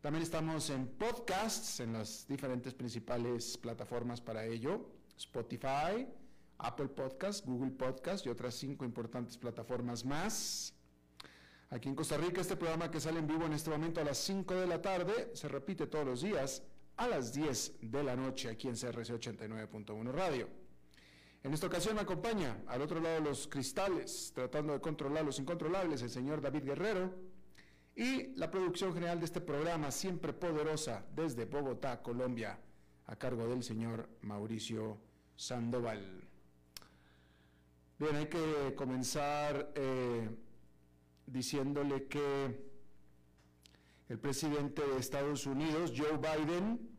También estamos en podcasts, en las diferentes principales plataformas para ello, Spotify, Apple Podcasts, Google Podcasts y otras cinco importantes plataformas más. Aquí en Costa Rica, este programa que sale en vivo en este momento a las 5 de la tarde se repite todos los días a las 10 de la noche aquí en CRC 89.1 Radio. En esta ocasión me acompaña al otro lado de los cristales, tratando de controlar los incontrolables, el señor David Guerrero y la producción general de este programa, siempre poderosa, desde Bogotá, Colombia, a cargo del señor Mauricio Sandoval. Bien, hay que comenzar eh, diciéndole que el presidente de Estados Unidos, Joe Biden,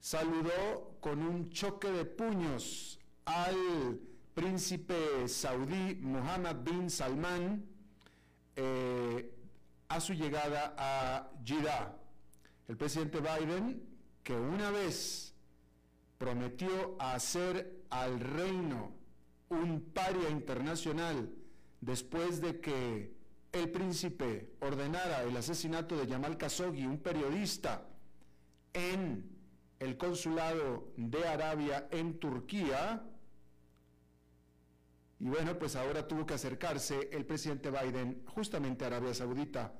saludó con un choque de puños al príncipe saudí Mohammed bin Salman, eh, a su llegada a Jeddah. El presidente Biden, que una vez prometió hacer al reino un paria internacional después de que el príncipe ordenara el asesinato de Yamal Khashoggi, un periodista, en el consulado de Arabia en Turquía, y bueno, pues ahora tuvo que acercarse el presidente Biden justamente a Arabia Saudita.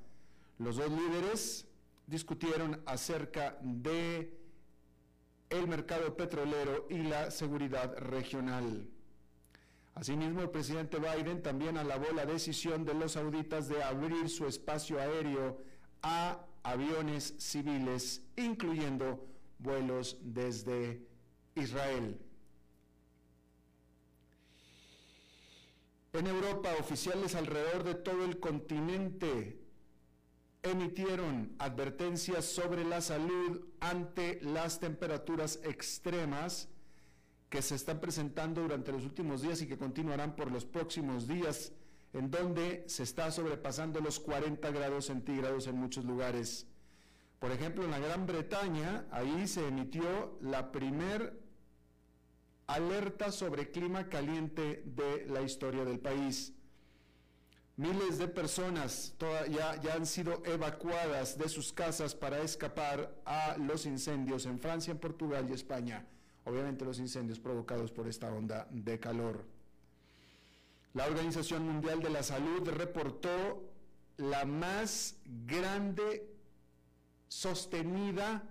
Los dos líderes discutieron acerca de el mercado petrolero y la seguridad regional. Asimismo, el presidente Biden también alabó la decisión de los sauditas de abrir su espacio aéreo a aviones civiles, incluyendo vuelos desde Israel. En Europa, oficiales alrededor de todo el continente emitieron advertencias sobre la salud ante las temperaturas extremas que se están presentando durante los últimos días y que continuarán por los próximos días, en donde se está sobrepasando los 40 grados centígrados en muchos lugares. Por ejemplo, en la Gran Bretaña, ahí se emitió la primer alerta sobre clima caliente de la historia del país. Miles de personas ya, han sido evacuadas de sus casas para escapar a los incendios en Francia, en Portugal y España. Obviamente los incendios provocados por esta onda de calor. La Organización Mundial de la Salud reportó la más grande, sostenida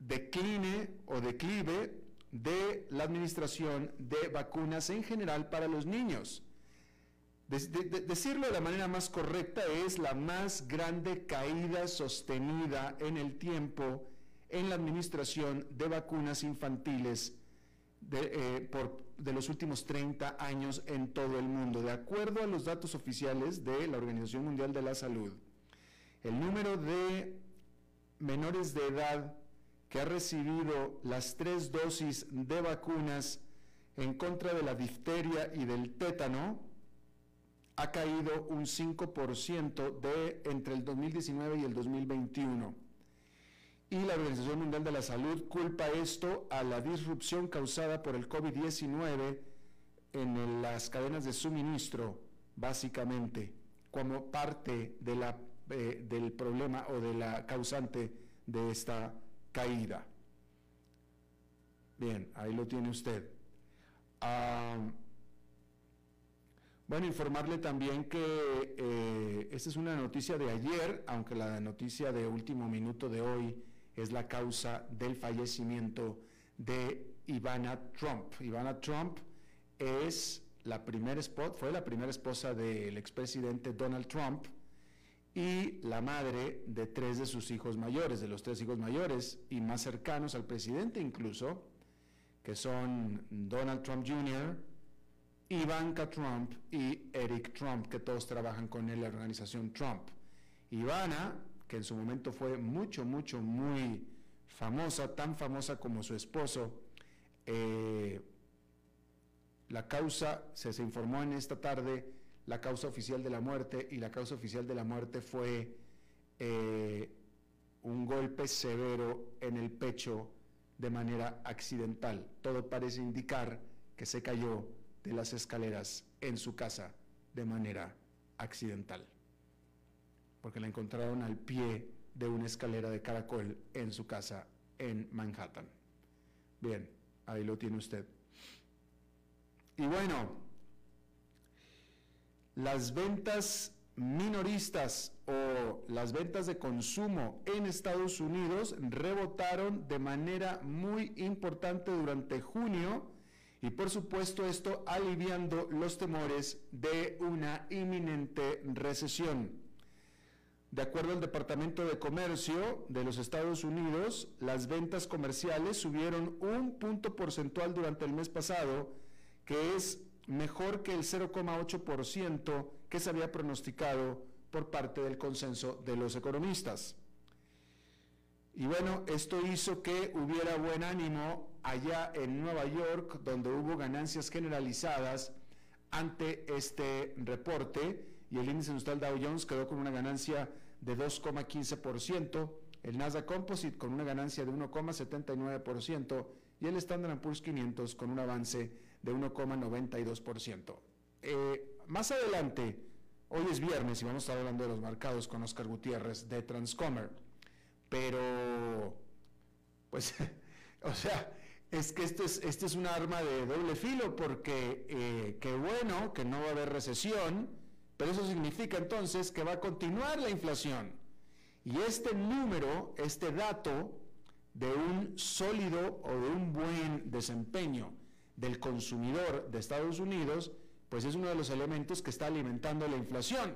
decline o declive de la administración de vacunas en general para los niños. decirlo de la manera más correcta es la más grande caída sostenida en el tiempo en la administración de vacunas infantiles de, eh, de los últimos 30 años en todo el mundo. De acuerdo a los datos oficiales de la Organización Mundial de la Salud, el número de menores de edad que ha recibido las tres dosis de vacunas en contra de la difteria y del tétano ha caído un 5% de entre el 2019 y el 2021. Y la Organización Mundial de la Salud culpa esto a la disrupción causada por el COVID-19 en las cadenas de suministro, básicamente, como parte de la, eh, del problema o de la causante de esta caída. Bien, ahí lo tiene usted. bueno, informarle también que eh, esta es una noticia de ayer, aunque la noticia de último minuto de hoy es la causa del fallecimiento de Ivana Trump. Ivana Trump es la primera fue la primera esposa del expresidente Donald Trump y la madre de tres de sus hijos mayores, de los tres hijos mayores y más cercanos al presidente incluso, que son Donald Trump Jr., Ivanka Trump y Eric Trump, que todos trabajan con él la organización Trump. Ivana, que en su momento fue mucho, mucho, muy famosa, tan famosa como su esposo, eh, la causa, se, se informó en esta tarde, la causa oficial de la muerte, y la causa oficial de la muerte fue eh, un golpe severo en el pecho de manera accidental. Todo parece indicar que se cayó de las escaleras en su casa de manera accidental, porque la encontraron al pie de una escalera de caracol en su casa en Manhattan. Bien, ahí lo tiene usted. Y bueno, las ventas minoristas o las ventas de consumo en Estados Unidos rebotaron de manera muy importante durante junio y por supuesto esto aliviando los temores de una inminente recesión. De acuerdo al Departamento de Comercio de los Estados Unidos, las ventas comerciales subieron un punto porcentual durante el mes pasado que es mejor que el 0,8% que se había pronosticado por parte del consenso de los economistas. Y bueno, esto hizo que hubiera buen ánimo allá en Nueva York, donde hubo ganancias generalizadas ante este reporte y el índice industrial Dow Jones quedó con una ganancia de 2,15%, el Nasdaq Composite con una ganancia de 1,79% y el Standard Poor's 500 con un avance de 1,92%. Eh, más adelante, hoy es viernes y vamos a estar hablando de los mercados con Oscar Gutiérrez de Transcomer, pero, pues, o sea, es que esto es, este es un arma de doble filo porque eh, qué bueno que no va a haber recesión, pero eso significa entonces que va a continuar la inflación. Y este número, este dato de un sólido o de un buen desempeño del consumidor de Estados Unidos, pues es uno de los elementos que está alimentando la inflación.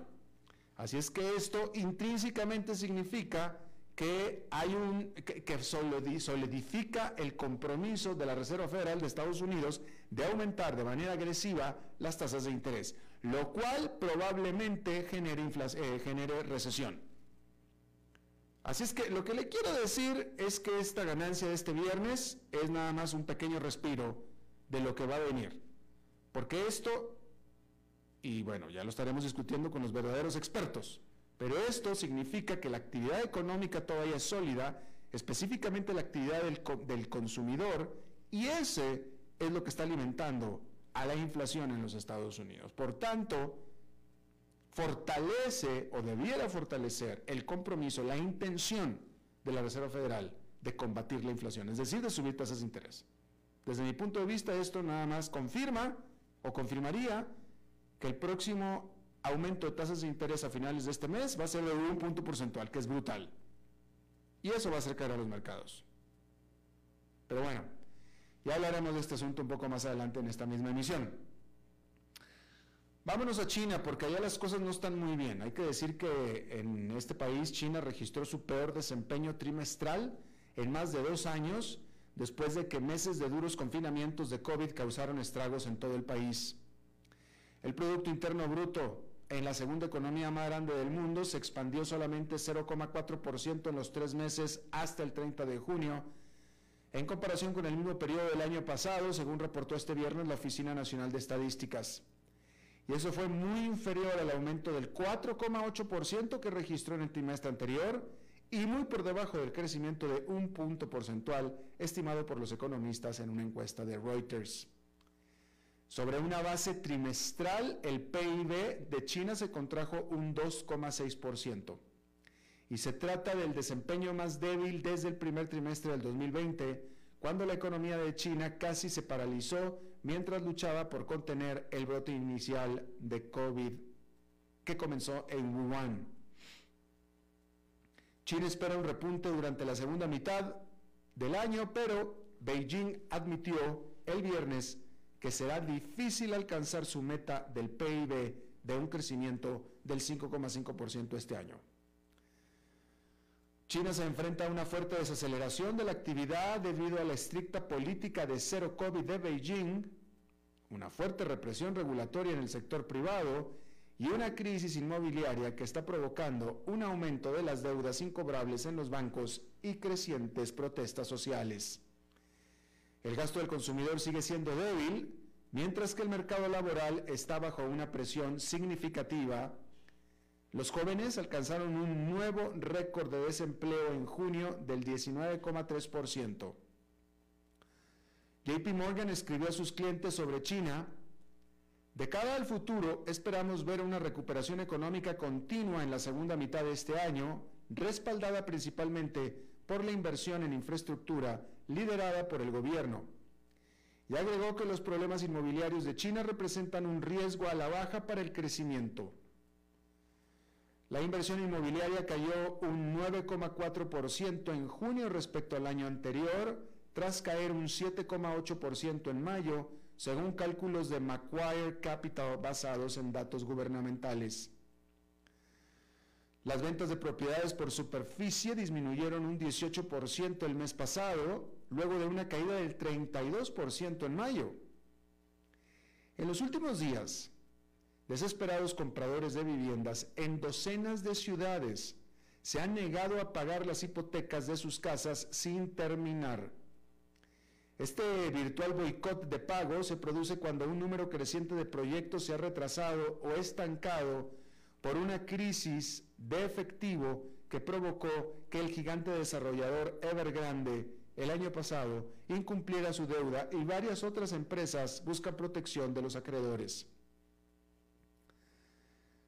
Así es que esto intrínsecamente significa que hay un que, solidifica el compromiso de la Reserva Federal de Estados Unidos de aumentar de manera agresiva las tasas de interés, lo cual probablemente genere, eh, recesión. Así es que lo que le quiero decir es que esta ganancia de este viernes es nada más un pequeño respiro de lo que va a venir. Porque esto, y bueno, ya lo estaremos discutiendo con los verdaderos expertos, pero esto significa que la actividad económica todavía es sólida, específicamente la actividad del, del consumidor, y ese es lo que está alimentando a la inflación en los Estados Unidos. Por tanto, fortalece o debiera fortalecer el compromiso, la intención de la Reserva Federal de combatir la inflación, es decir, de subir tasas de interés. Desde mi punto de vista, esto nada más confirma o confirmaría que el próximo aumento de tasas de interés a finales de este mes va a ser de un punto porcentual, que es brutal. Y eso va a acercar a los mercados. Pero bueno, ya hablaremos de este asunto un poco más adelante en esta misma emisión. Vámonos a China, porque allá las cosas no están muy bien. Hay que decir que en este país China registró su peor desempeño trimestral en más de dos años después de que meses de duros confinamientos de COVID causaron estragos en todo el país. El Producto Interno Bruto en la segunda economía más grande del mundo se expandió solamente 0,4% en los tres meses hasta el 30 de junio, en comparación con el mismo periodo del año pasado, según reportó este viernes la Oficina Nacional de Estadísticas. Y eso fue muy inferior al aumento del 4,8% que registró en el trimestre anterior y muy por debajo del crecimiento de un punto porcentual estimado por los economistas en una encuesta de Reuters. Sobre una base trimestral, el PIB de China se contrajo un 2,6% y se trata del desempeño más débil desde el primer trimestre del 2020, cuando la economía de China casi se paralizó mientras luchaba por contener el brote inicial de COVID que comenzó en Wuhan. China espera un repunte durante la segunda mitad del año, pero Beijing admitió el viernes que será difícil alcanzar su meta del PIB de un crecimiento del 5,5% este año. China se enfrenta a una fuerte desaceleración de la actividad debido a la estricta política de cero COVID de Beijing, una fuerte represión regulatoria en el sector privado y una crisis inmobiliaria que está provocando un aumento de las deudas incobrables en los bancos y crecientes protestas sociales. El gasto del consumidor sigue siendo débil, mientras que el mercado laboral está bajo una presión significativa los jóvenes alcanzaron un nuevo récord de desempleo en junio del 19,3%. JP Morgan escribió a sus clientes sobre China, de cara al futuro esperamos ver una recuperación económica continua en la segunda mitad de este año, respaldada principalmente por la inversión en infraestructura liderada por el gobierno. Y agregó que los problemas inmobiliarios de China representan un riesgo a la baja para el crecimiento. La inversión inmobiliaria cayó un 9,4% en junio respecto al año anterior, tras caer un 7,8% en mayo, según cálculos de Macquarie Capital basados en datos gubernamentales. Las ventas de propiedades por superficie disminuyeron un 18% el mes pasado, luego de una caída del 32% en mayo. En los últimos días, Desesperados compradores de viviendas en docenas de ciudades se han negado a pagar las hipotecas de sus casas sin terminar. Este virtual boicot de pago se produce cuando un número creciente de proyectos se ha retrasado o estancado por una crisis de efectivo que provocó que el gigante desarrollador Evergrande el año pasado incumpliera su deuda y varias otras empresas buscan protección de los acreedores.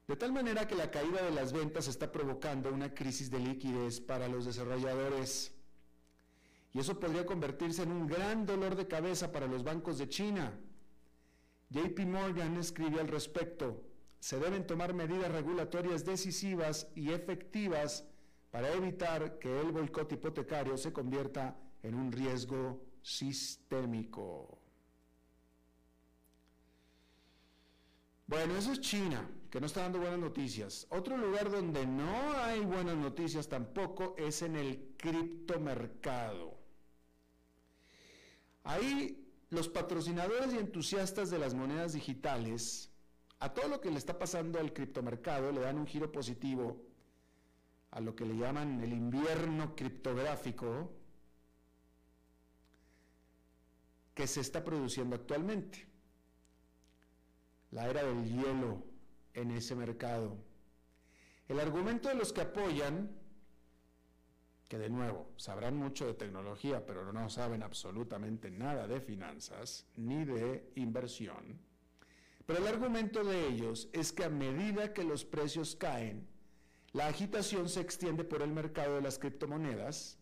De tal manera que la caída de las ventas está provocando una crisis de liquidez para los desarrolladores. Y eso podría convertirse en un gran dolor de cabeza para los bancos de China. JP Morgan escribe al respecto, se deben tomar medidas regulatorias decisivas y efectivas para evitar que el boicot hipotecario se convierta en un riesgo sistémico. Bueno, eso es China que no está dando buenas noticias. Otro lugar donde no hay buenas noticias tampoco es en el criptomercado. Ahí los patrocinadores y entusiastas de las monedas digitales, a todo lo que le está pasando al criptomercado, le dan un giro positivo a lo que le llaman el invierno criptográfico que se está produciendo actualmente. La era del hielo en ese mercado. El argumento de los que apoyan, que de nuevo sabrán mucho de tecnología, pero no saben absolutamente nada de finanzas ni de inversión, pero el argumento de ellos es que a medida que los precios caen, la agitación se extiende por el mercado de las criptomonedas,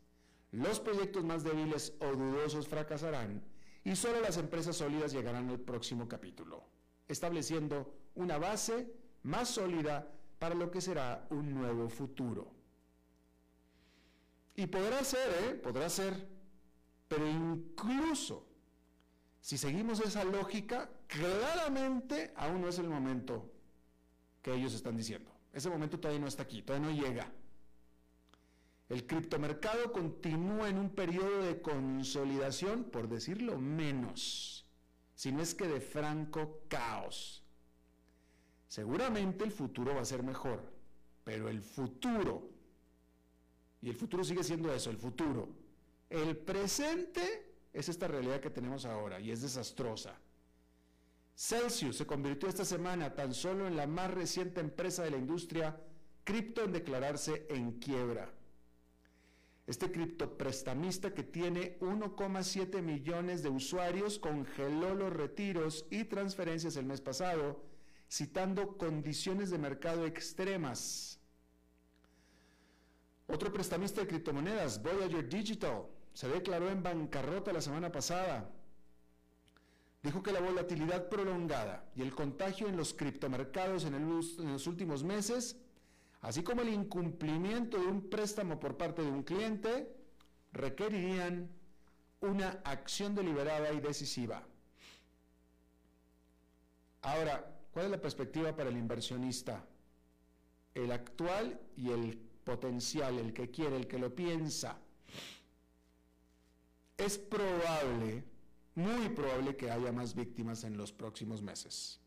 los proyectos más débiles o dudosos fracasarán y solo las empresas sólidas llegarán al próximo capítulo, estableciendo una base más sólida para lo que será un nuevo futuro. Y podrá ser, ¿eh? Podrá ser, pero incluso si seguimos esa lógica, claramente aún no es el momento que ellos están diciendo. Ese momento todavía no está aquí, todavía no llega. El criptomercado continúa en un periodo de consolidación, por decirlo menos, si no es que de franco caos Seguramente el futuro va a ser mejor, pero el futuro, y el futuro sigue siendo eso, el futuro, el presente es esta realidad que tenemos ahora y es desastrosa. Celsius se convirtió esta semana tan solo en la más reciente empresa de la industria cripto en declararse en quiebra. Este criptoprestamista que tiene 1,7 millones de usuarios congeló los retiros y transferencias el mes pasado, citando condiciones de mercado extremas. Otro prestamista de criptomonedas, Voyager Digital, se declaró en bancarrota la semana pasada. Dijo que la volatilidad prolongada y el contagio en los criptomercados en, los últimos meses así como el incumplimiento de un préstamo por parte de un cliente, requerirían una acción deliberada y decisiva. Ahora, ¿cuál es la perspectiva para el inversionista? El actual y el potencial, el que quiere, el que lo piensa. Es probable, muy probable que haya más víctimas en los próximos meses.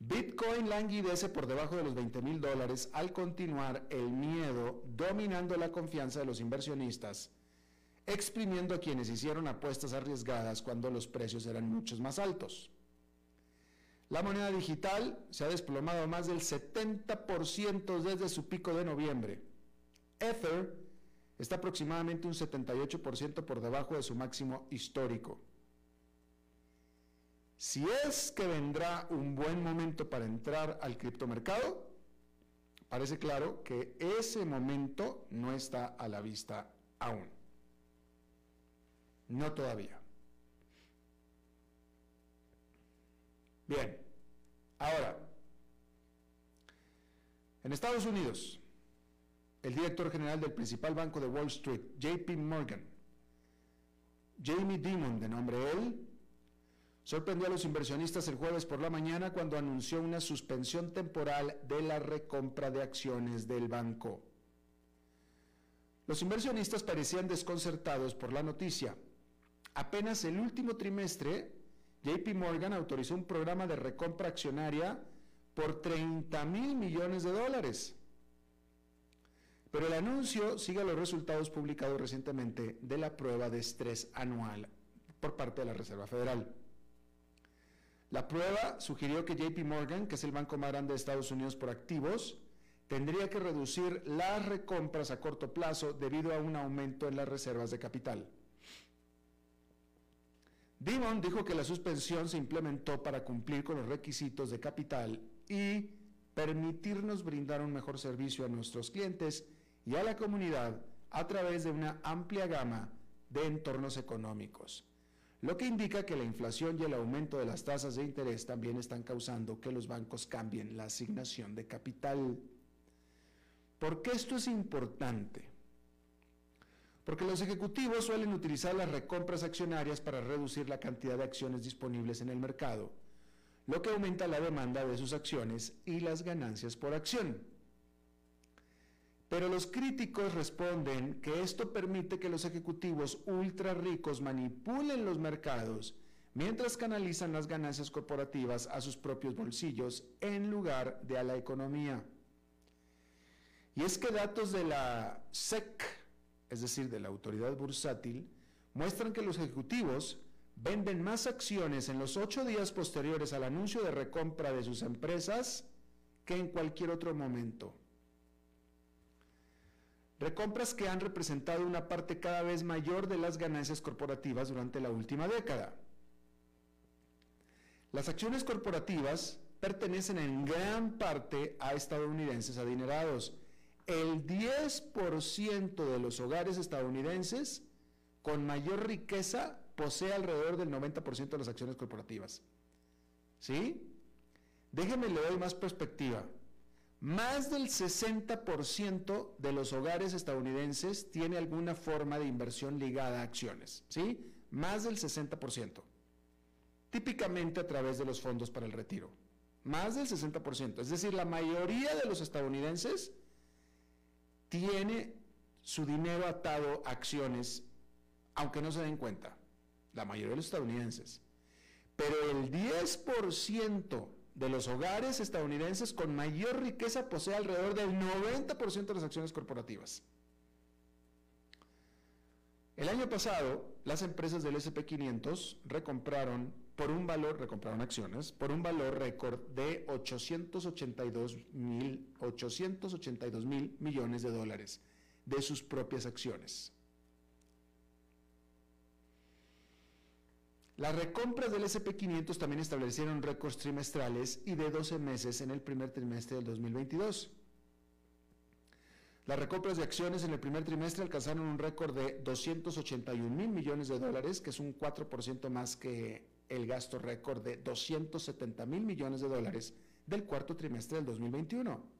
Bitcoin languidece por debajo de los 20 mil dólares al continuar el miedo dominando la confianza de los inversionistas, exprimiendo a quienes hicieron apuestas arriesgadas cuando los precios eran muchos más altos. La moneda digital se ha desplomado más del 70% desde su pico de noviembre. Ether está aproximadamente un 78% por debajo de su máximo histórico. Si es que vendrá un buen momento para entrar al criptomercado, parece claro que ese momento no está a la vista aún. No todavía. Bien, ahora, en Estados Unidos, el director general del principal banco de Wall Street, JP Morgan, Jamie Dimon, de nombre él, sorprendió a los inversionistas el jueves por la mañana cuando anunció una suspensión temporal de la recompra de acciones del banco. Los inversionistas parecían desconcertados por la noticia. Apenas el último trimestre, JP Morgan autorizó un programa de recompra accionaria por 30 mil millones de dólares. Pero el anuncio sigue los resultados publicados recientemente de la prueba de estrés anual por parte de la Reserva Federal. La prueba sugirió que JP Morgan, que es el banco más grande de Estados Unidos por activos, tendría que reducir las recompras a corto plazo debido a un aumento en las reservas de capital. Dimon dijo que la suspensión se implementó para cumplir con los requisitos de capital y permitirnos brindar un mejor servicio a nuestros clientes y a la comunidad a través de una amplia gama de entornos económicos lo que indica que la inflación y el aumento de las tasas de interés también están causando que los bancos cambien la asignación de capital. ¿Por qué esto es importante? Porque los ejecutivos suelen utilizar las recompras accionarias para reducir la cantidad de acciones disponibles en el mercado, lo que aumenta la demanda de sus acciones y las ganancias por acción. Pero los críticos responden que esto permite que los ejecutivos ultra ricos manipulen los mercados mientras canalizan las ganancias corporativas a sus propios bolsillos en lugar de a la economía. Y es que datos de la SEC, es decir, de la autoridad bursátil, muestran que los ejecutivos venden más acciones en los ocho días posteriores al anuncio de recompra de sus empresas que en cualquier otro momento. Recompras que han representado una parte cada vez mayor de las ganancias corporativas durante la última década. Las acciones corporativas pertenecen en gran parte a estadounidenses adinerados. El 10% de los hogares estadounidenses con mayor riqueza posee alrededor del 90% de las acciones corporativas. ¿Sí? Déjenme le doy más perspectiva. Más del 60% de los hogares estadounidenses tiene alguna forma de inversión ligada a acciones, ¿sí? Más del 60%. Típicamente a través de los fondos para el retiro. Más del 60%. Es decir, la mayoría de los estadounidenses tiene su dinero atado a acciones, aunque no se den cuenta. La mayoría de los estadounidenses. Pero el 10% de los hogares estadounidenses con mayor riqueza posee alrededor del 90% de las acciones corporativas. El año pasado, las empresas del SP500 recompraron por un valor, recompraron acciones, por un valor récord de 882 mil, 882 mil millones de dólares de sus propias acciones. Las recompras del SP500 también establecieron récords trimestrales y de 12 meses en el primer trimestre del 2022. Las recompras de acciones en el primer trimestre alcanzaron un récord de 281 mil millones de dólares, que es un 4% más que el gasto récord de 270 mil millones de dólares del cuarto trimestre del 2021.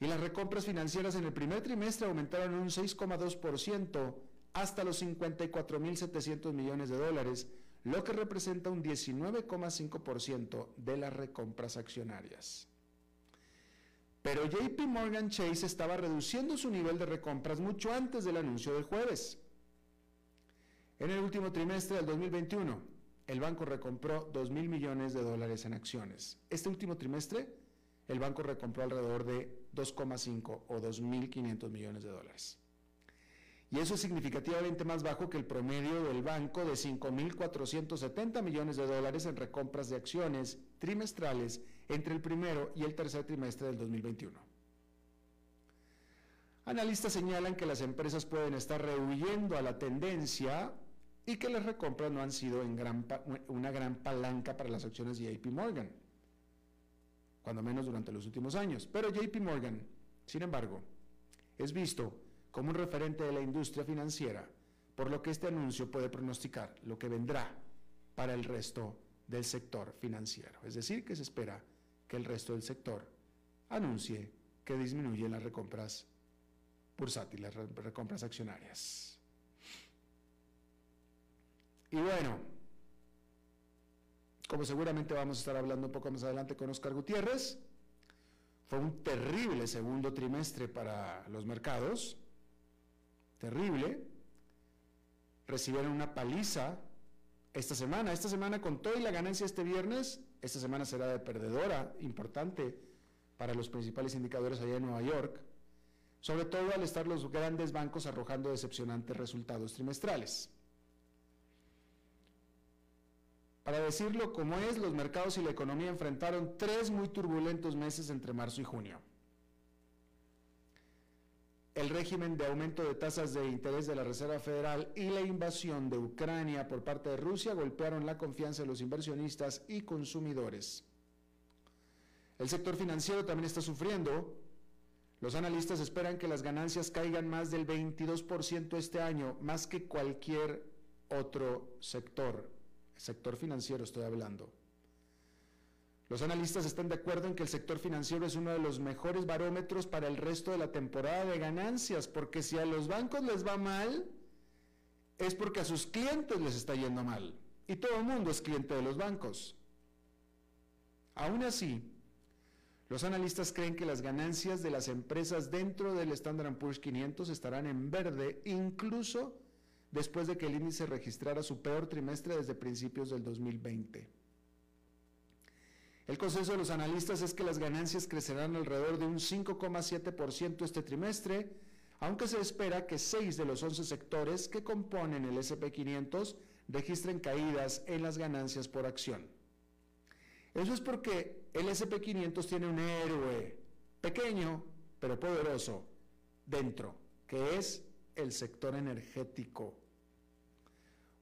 Y las recompras financieras en el primer trimestre aumentaron un 6,2% hasta los 54.700 millones de dólares, lo que representa un 19,5% de las recompras accionarias. Pero JP Morgan Chase estaba reduciendo su nivel de recompras mucho antes del anuncio del jueves. En el último trimestre del 2021, el banco recompró 2 mil millones de dólares en acciones. Este último trimestre, el banco recompró alrededor de 2,5 o 2.500 millones de dólares. Y eso es significativamente más bajo que el promedio del banco de 5.470 millones de dólares en recompras de acciones trimestrales entre el primero y el tercer trimestre del 2021. Analistas señalan que las empresas pueden estar rehuyendo a la tendencia y que las recompras no han sido en gran una gran palanca para las acciones de JP Morgan, cuando menos durante los últimos años. Pero JP Morgan, sin embargo, es visto como un referente de la industria financiera, por lo que este anuncio puede pronosticar lo que vendrá para el resto del sector financiero. Es decir, que se espera que el resto del sector anuncie que disminuyen las recompras bursátiles, las recompras accionarias. Y bueno, como seguramente vamos a estar hablando un poco más adelante con Oscar Gutiérrez, fue un terrible segundo trimestre para los mercados, terrible. Recibieron una paliza esta semana. Esta semana con toda la ganancia este viernes, esta semana será de perdedora importante para los principales indicadores allá en Nueva York, sobre todo al estar los grandes bancos arrojando decepcionantes resultados trimestrales. Para decirlo como es, los mercados y la economía enfrentaron tres muy turbulentos meses entre marzo y junio el régimen de aumento de tasas de interés de la Reserva Federal y la invasión de Ucrania por parte de Rusia golpearon la confianza de los inversionistas y consumidores. El sector financiero también está sufriendo. Los analistas esperan que las ganancias caigan más del 22% este año, más que cualquier otro sector. Sector financiero estoy hablando. Los analistas están de acuerdo en que el sector financiero es uno de los mejores barómetros para el resto de la temporada de ganancias, porque si a los bancos les va mal, es porque a sus clientes les está yendo mal. Y todo el mundo es cliente de los bancos. Aún así, los analistas creen que las ganancias de las empresas dentro del Standard Poor's 500 estarán en verde, incluso después de que el índice registrara su peor trimestre desde principios del 2020. El consenso de los analistas es que las ganancias crecerán alrededor de un 5,7% este trimestre, aunque se espera que 6 de los 11 sectores que componen el SP500 registren caídas en las ganancias por acción. Eso es porque el SP500 tiene un héroe pequeño pero poderoso dentro, que es el sector energético.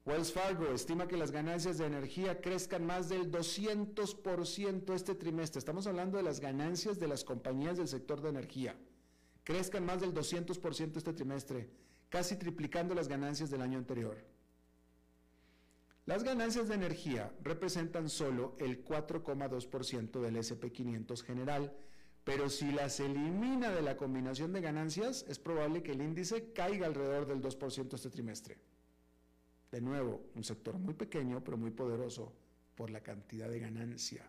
Wells Fargo estima que las ganancias de energía crezcan más del 200% este trimestre. Estamos hablando de las ganancias de las compañías del sector de energía. Crezcan más del 200% este trimestre, casi triplicando las ganancias del año anterior. Las ganancias de energía representan solo el 4,2% del SP500 general, pero si las elimina de la combinación de ganancias, es probable que el índice caiga alrededor del 2% este trimestre. De nuevo, un sector muy pequeño, pero muy poderoso por la cantidad de ganancia.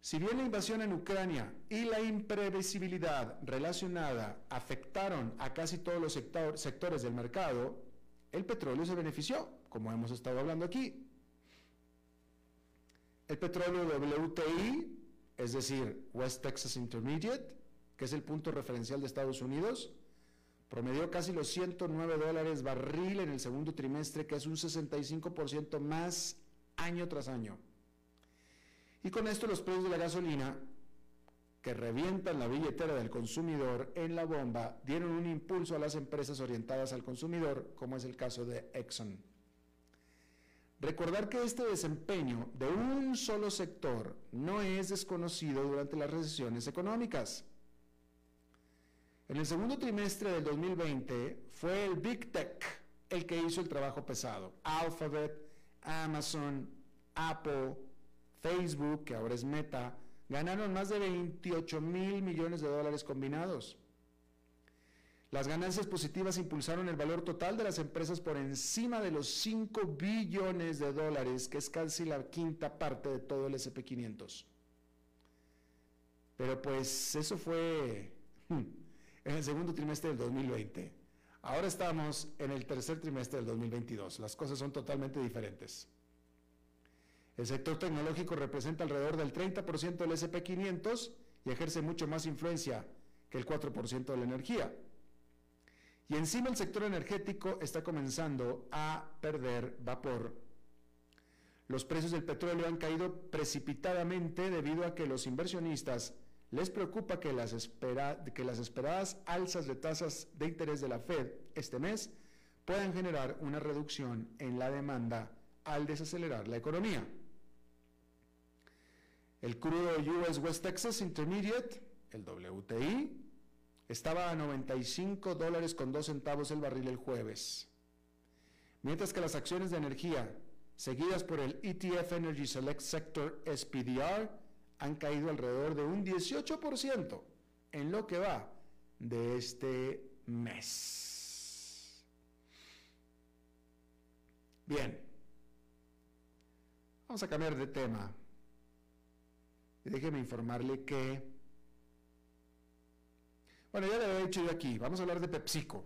Si bien la invasión en Ucrania y la imprevisibilidad relacionada afectaron a casi todos los sectores del mercado, el petróleo se benefició, como hemos estado hablando aquí. El petróleo WTI, es decir, West Texas Intermediate, que es el punto referencial de Estados Unidos, promedió casi los 109 dólares barril en el segundo trimestre, que es un 65% más año tras año. Y con esto los precios de la gasolina, que revientan la billetera del consumidor en la bomba, dieron un impulso a las empresas orientadas al consumidor, como es el caso de Exxon. Recordar que este desempeño de un solo sector no es desconocido durante las recesiones económicas. En el segundo trimestre del 2020 fue el Big Tech el que hizo el trabajo pesado. Alphabet, Amazon, Apple, Facebook, que ahora es Meta, ganaron más de 28 mil millones de dólares combinados. Las ganancias positivas impulsaron el valor total de las empresas por encima de los 5 billones de dólares, que es casi la quinta parte de todo el SP500. Pero pues eso fue hmm, en el segundo trimestre del 2020. Ahora estamos en el tercer trimestre del 2022. Las cosas son totalmente diferentes. El sector tecnológico representa alrededor del 30% del SP500 y ejerce mucho más influencia que el 4% de la energía. Y encima el sector energético está comenzando a perder vapor. Los precios del petróleo han caído precipitadamente debido a que los inversionistas les preocupa que las, esperadas alzas de tasas de interés de la Fed este mes puedan generar una reducción en la demanda al desacelerar la economía. El crudo US West Texas Intermediate, el WTI, estaba a 95 dólares con 2 centavos el barril el jueves. Mientras que las acciones de energía, seguidas por el ETF Energy Select Sector SPDR, han caído alrededor de un 18% en lo que va de este mes. Bien, vamos a cambiar de tema. Déjeme informarle que, bueno, ya le había dicho yo aquí, vamos a hablar de PepsiCo,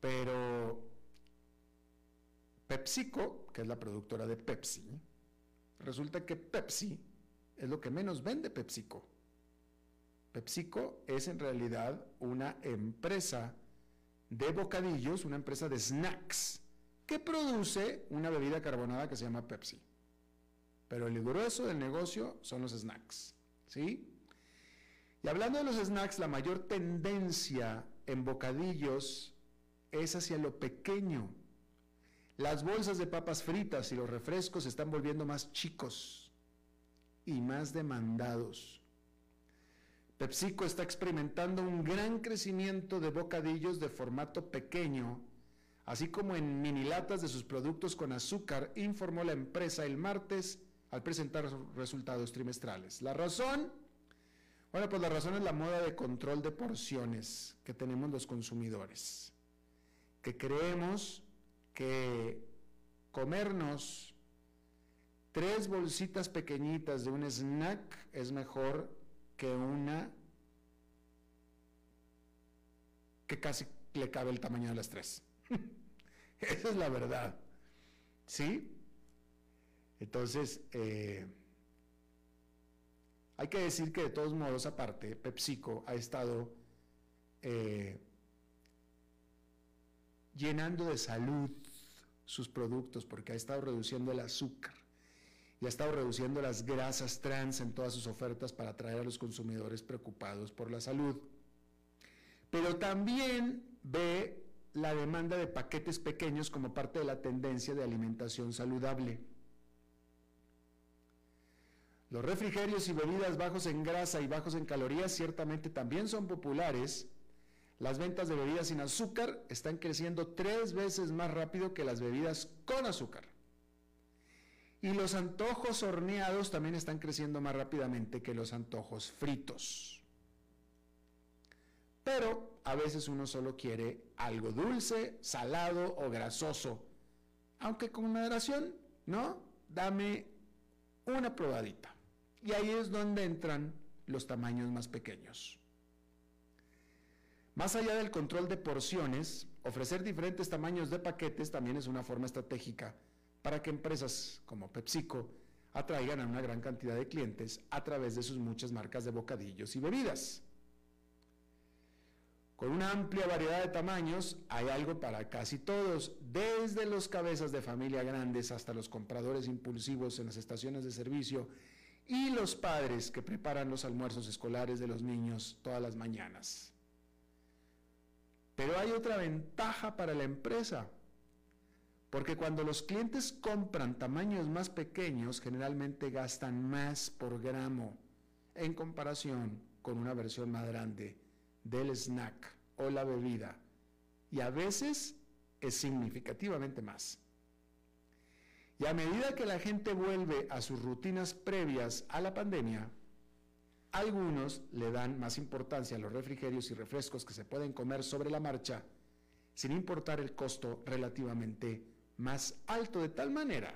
pero PepsiCo, que es la productora de Pepsi, resulta que Pepsi es lo que menos vende PepsiCo. PepsiCo es en realidad una empresa de bocadillos, una empresa de snacks, que produce una bebida carbonada que se llama Pepsi. Pero el grueso del negocio son los snacks, ¿sí? Y hablando de los snacks, la mayor tendencia en bocadillos es hacia lo pequeño. Las bolsas de papas fritas y los refrescos se están volviendo más chicos y más demandados. PepsiCo está experimentando un gran crecimiento de bocadillos de formato pequeño, así como en mini latas de sus productos con azúcar, informó la empresa el martes al presentar resultados trimestrales. ¿La razón? Bueno, pues la razón es la moda de control de porciones que tenemos los consumidores, que creemos que comernos tres bolsitas pequeñitas de un snack es mejor que una que casi le cabe el tamaño de las tres. Esa es la verdad. ¿Sí? Entonces, eh, hay que decir que de todos modos, aparte, PepsiCo ha estado eh, llenando de salud sus productos porque ha estado reduciendo el azúcar y ha estado reduciendo las grasas trans en todas sus ofertas para atraer a los consumidores preocupados por la salud. Pero también ve la demanda de paquetes pequeños como parte de la tendencia de alimentación saludable. Los refrigerios y bebidas bajos en grasa y bajos en calorías ciertamente también son populares. Las ventas de bebidas sin azúcar están creciendo tres veces más rápido que las bebidas con azúcar. Y los antojos horneados también están creciendo más rápidamente que los antojos fritos. Pero a veces uno solo quiere algo dulce, salado o grasoso. Aunque con moderación, ¿no? Dame una probadita. Y ahí es donde entran los tamaños más pequeños. Más allá del control de porciones, ofrecer diferentes tamaños de paquetes también es una forma estratégica para que empresas como PepsiCo atraigan a una gran cantidad de clientes a través de sus muchas marcas de bocadillos y bebidas. Con una amplia variedad de tamaños, hay algo para casi todos, desde los cabezas de familia grandes hasta los compradores impulsivos en las estaciones de servicio y los padres que preparan los almuerzos escolares de los niños todas las mañanas. Pero hay otra ventaja para la empresa, porque cuando los clientes compran tamaños más pequeños, generalmente gastan más por gramo en comparación con una versión más grande del snack o la bebida, y a veces es significativamente más. Y a medida que la gente vuelve a sus rutinas previas a la pandemia, algunos le dan más importancia a los refrigerios y refrescos que se pueden comer sobre la marcha, sin importar el costo relativamente más alto, de tal manera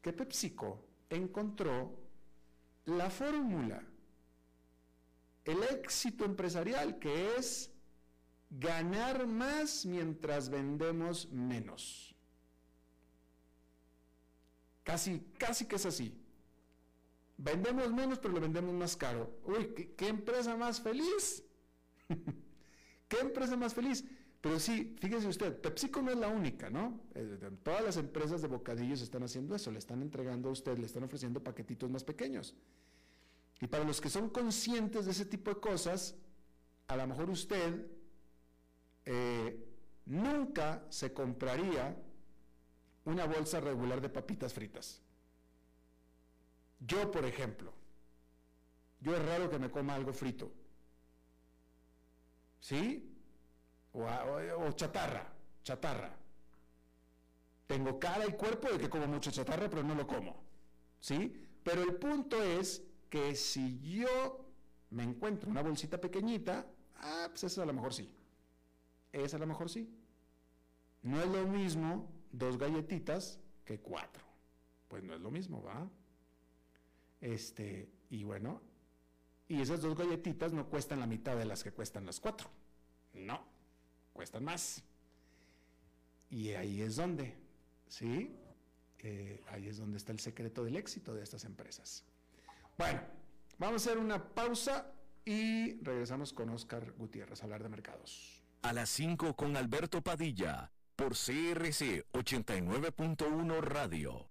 que PepsiCo encontró la fórmula, el éxito empresarial, que es ganar más mientras vendemos menos. Casi, casi que es así. Vendemos menos, pero lo vendemos más caro. Uy, ¿qué, empresa más feliz? ¿Qué empresa más feliz? Pero sí, fíjese usted, PepsiCo no es la única, ¿no? Eh, todas las empresas de bocadillos están haciendo eso, le están entregando a usted, le están ofreciendo paquetitos más pequeños. Y para los que son conscientes de ese tipo de cosas, a lo mejor usted eh, nunca se compraría una bolsa regular de papitas fritas. Yo, por ejemplo, yo es raro que me coma algo frito. ¿Sí? O, chatarra, chatarra. Tengo cara y cuerpo de que como mucha chatarra, pero no lo como. ¿Sí? Pero el punto es que si yo me encuentro una bolsita pequeñita, ah, pues eso a lo mejor sí. Esa a lo mejor sí. No es lo mismo dos galletitas que cuatro. Pues no es lo mismo, ¿va? Este, y bueno, y esas dos galletitas no cuestan la mitad de las que cuestan las cuatro. No, cuestan más. Y ahí es donde, ¿sí? ahí es donde está el secreto del éxito de estas empresas. Bueno, vamos a hacer una pausa y regresamos con Oscar Gutiérrez a hablar de mercados. A las 5 con Alberto Padilla, por CRC 89.1 Radio.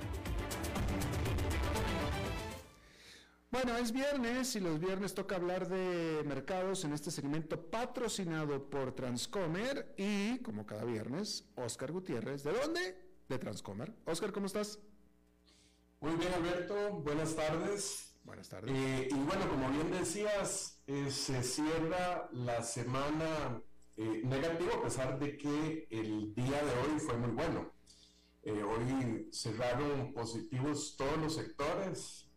Bueno, es viernes y los viernes toca hablar de mercados en este segmento patrocinado por Transcomer y, como cada viernes, Oscar Gutiérrez. ¿De dónde? De Transcomer. Oscar, ¿cómo estás? Muy bien, Alberto. Buenas tardes. Buenas tardes. Eh, y bueno, como bien decías, eh, se cierra la semana eh, negativa a pesar de que el día de hoy fue muy bueno. hoy cerraron positivos todos los sectores,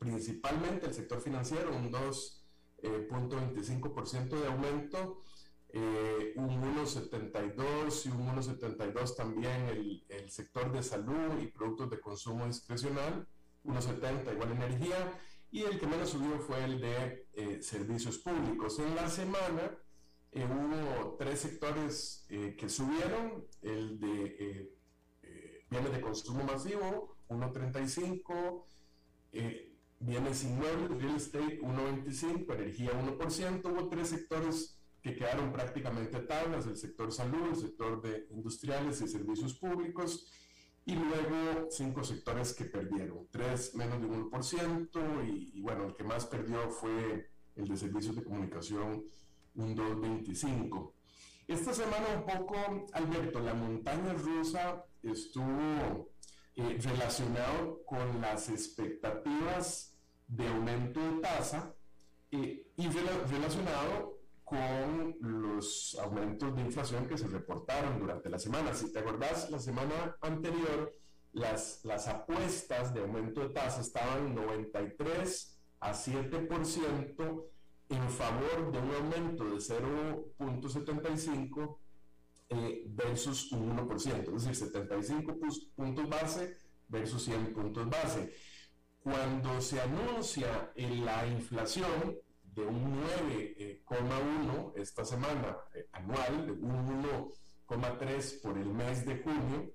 principalmente el sector financiero, un 2.25% eh, de aumento, eh, un 1,72 y un 1,72 también el, el, sector de salud y productos de consumo discrecional, 1,70 igual energía, y el que menos subió fue el de eh, servicios públicos. En la semana hubo tres sectores que subieron, el de bienes de consumo masivo, 1,35, bienes inmuebles, real estate 1,25, energía 1%, hubo tres sectores que quedaron prácticamente tablas, el sector salud, el sector de industriales y servicios públicos, y luego cinco sectores que perdieron, tres menos de 1%, y, y bueno, el que más perdió fue el de servicios de comunicación un 2.25. Esta semana un poco, Alberto, la montaña rusa estuvo eh, relacionado con las expectativas de aumento de tasa eh, y relacionado con los aumentos de inflación que se reportaron durante la semana. Si te acordás, la semana anterior las, las apuestas de aumento de tasa estaban 93 a 7% en favor de un aumento de 0.75 eh, versus un 1%, es decir, 75 puntos base versus 100 puntos base. Cuando se anuncia en la inflación de un 9,1 esta semana eh, anual, de un 1,3 por el mes de junio,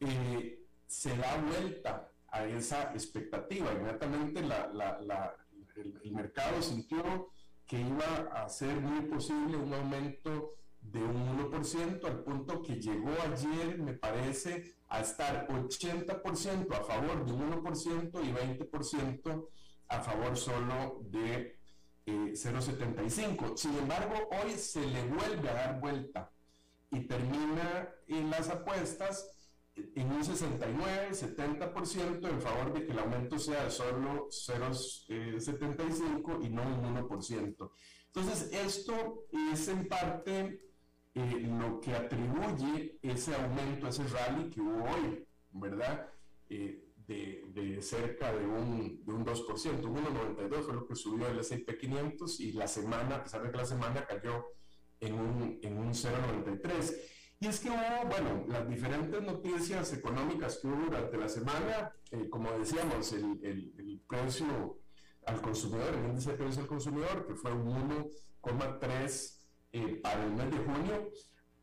eh, se da vuelta a esa expectativa. Inmediatamente el, mercado sintió que iba a ser muy posible un aumento de un 1% al punto que llegó ayer, me parece, a estar 80% a favor de un 1% y 20% a favor solo de 0,75. Eh, Sin embargo, hoy se le vuelve a dar vuelta y termina en las apuestas en un 69, 70% en favor de que el aumento sea de solo 0,75 y no un 1%. Entonces, esto es en parte eh, lo que atribuye ese aumento, ese rally que hubo hoy, ¿verdad? Eh, de, de, cerca de un, de un 2%, un 1,92 fue lo que subió el S&P 500 y la semana, a pesar de que la semana cayó en un, en un 0,93. Y es que hubo, bueno, las diferentes noticias económicas que hubo durante la semana, eh, como decíamos, el, el, precio al consumidor, el índice de precio al consumidor, que fue un 1,3 eh, para el mes de junio.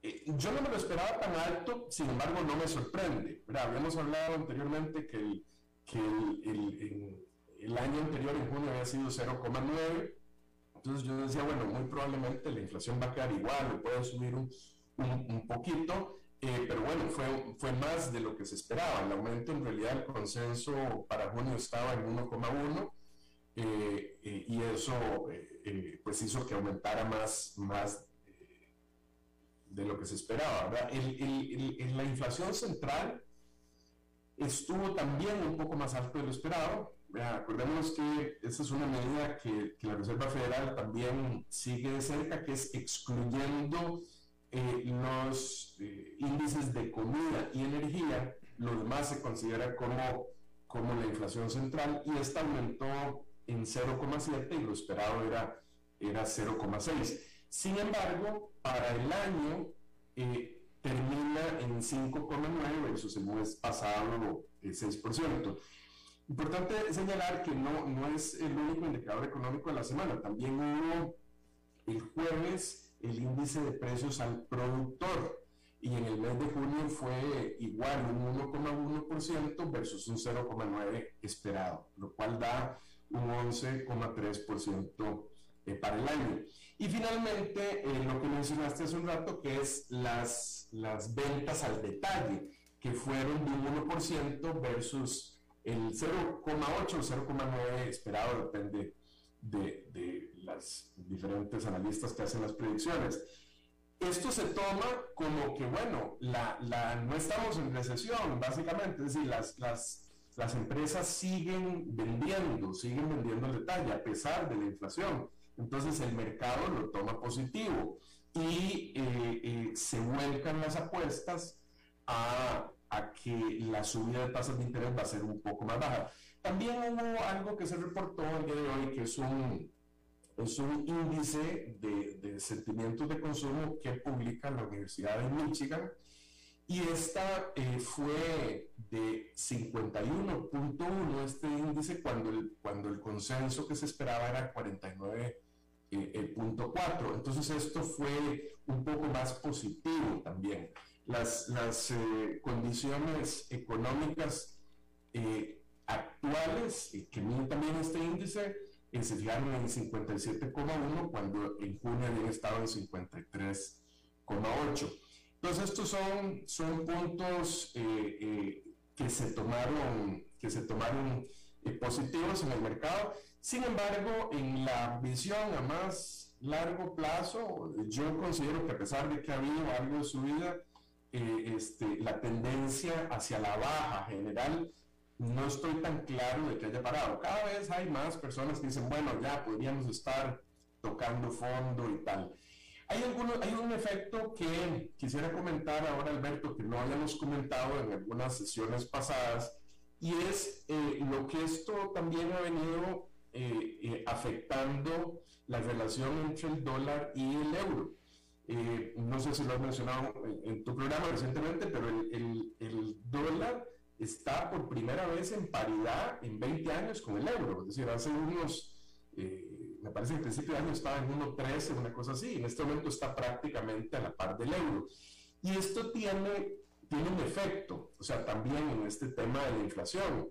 Eh, yo no me lo esperaba tan alto, sin embargo no me sorprende. Habíamos hablado anteriormente que, el, que el, el año anterior, en junio, había sido 0,9. Entonces yo decía, bueno, muy probablemente la inflación va a quedar igual, o puede subir un un, poquito, eh, pero bueno, fue, fue más de lo que se esperaba. El aumento, en realidad, el consenso para junio estaba en 1,1 eh, eh, y eso pues hizo que aumentara más, más de lo que se esperaba. El, la inflación central estuvo también un poco más alto de lo esperado. Acordémonos que esta es una medida que, que la Reserva Federal también sigue de cerca, que es excluyendo eh, los eh, índices de comida y energía, lo demás se considera como, como la inflación central y esta aumentó en 0,7 y lo esperado era, era 0,6. Sin embargo, para el año eh, termina en 5,9 versus el mes pasado 6%. Importante señalar que no, no es el único indicador económico de la semana, también hubo el jueves el índice de precios al productor y en el mes de junio fue igual, un 1,1% versus un 0,9% esperado, lo cual da un 11,3% eh, para el año. Y finalmente, eh, lo que mencionaste hace un rato, que es las, las ventas al detalle, que fueron de un 1% versus el 0,8 o 0,9 esperado, depende de, de las diferentes analistas que hacen las predicciones. Esto se toma como que, bueno, la, la, no estamos en recesión, básicamente, es decir, las, las, las empresas siguen vendiendo, siguen vendiendo el detalle a pesar de la inflación. Entonces el mercado lo toma positivo y eh, eh, se vuelcan las apuestas a, a, que la subida de tasas de interés va a ser un poco más baja. También hubo algo que se reportó el día de hoy, que es un, es un índice de, de, sentimientos de consumo que publica la Universidad de Michigan y esta eh, fue de 51.1 este índice cuando el, cuando el consenso que se esperaba era 49.4. Eh, Entonces esto fue un poco más positivo también. Las, las eh, condiciones económicas actuales, que mide también este índice, se fijaron en 57,1 cuando en junio habían estado en 53,8. Entonces estos son, son puntos eh, eh, que se tomaron, que se tomaron eh, positivos en el mercado. Sin embargo, en la visión a más largo plazo, yo considero que a pesar de que ha habido algo de subida, eh, este, la tendencia hacia la baja general, no estoy tan claro de que haya parado. Cada vez hay más personas que dicen, bueno, ya podríamos estar tocando fondo y tal. Hay, algunos, hay un efecto que quisiera comentar ahora, Alberto, que no hayamos comentado en algunas sesiones pasadas, y es eh, lo que esto también ha venido eh, eh, afectando la relación entre el dólar y el euro. no sé si lo has mencionado en, tu programa recientemente, pero el, el, dólar está por primera vez en paridad en 20 años con el euro. Es decir, hace unos, me parece que al principio de año estaba en 1.13, una cosa así. En este momento está prácticamente a la par del euro. Y esto tiene tiene un efecto, o sea, también en este tema de la inflación.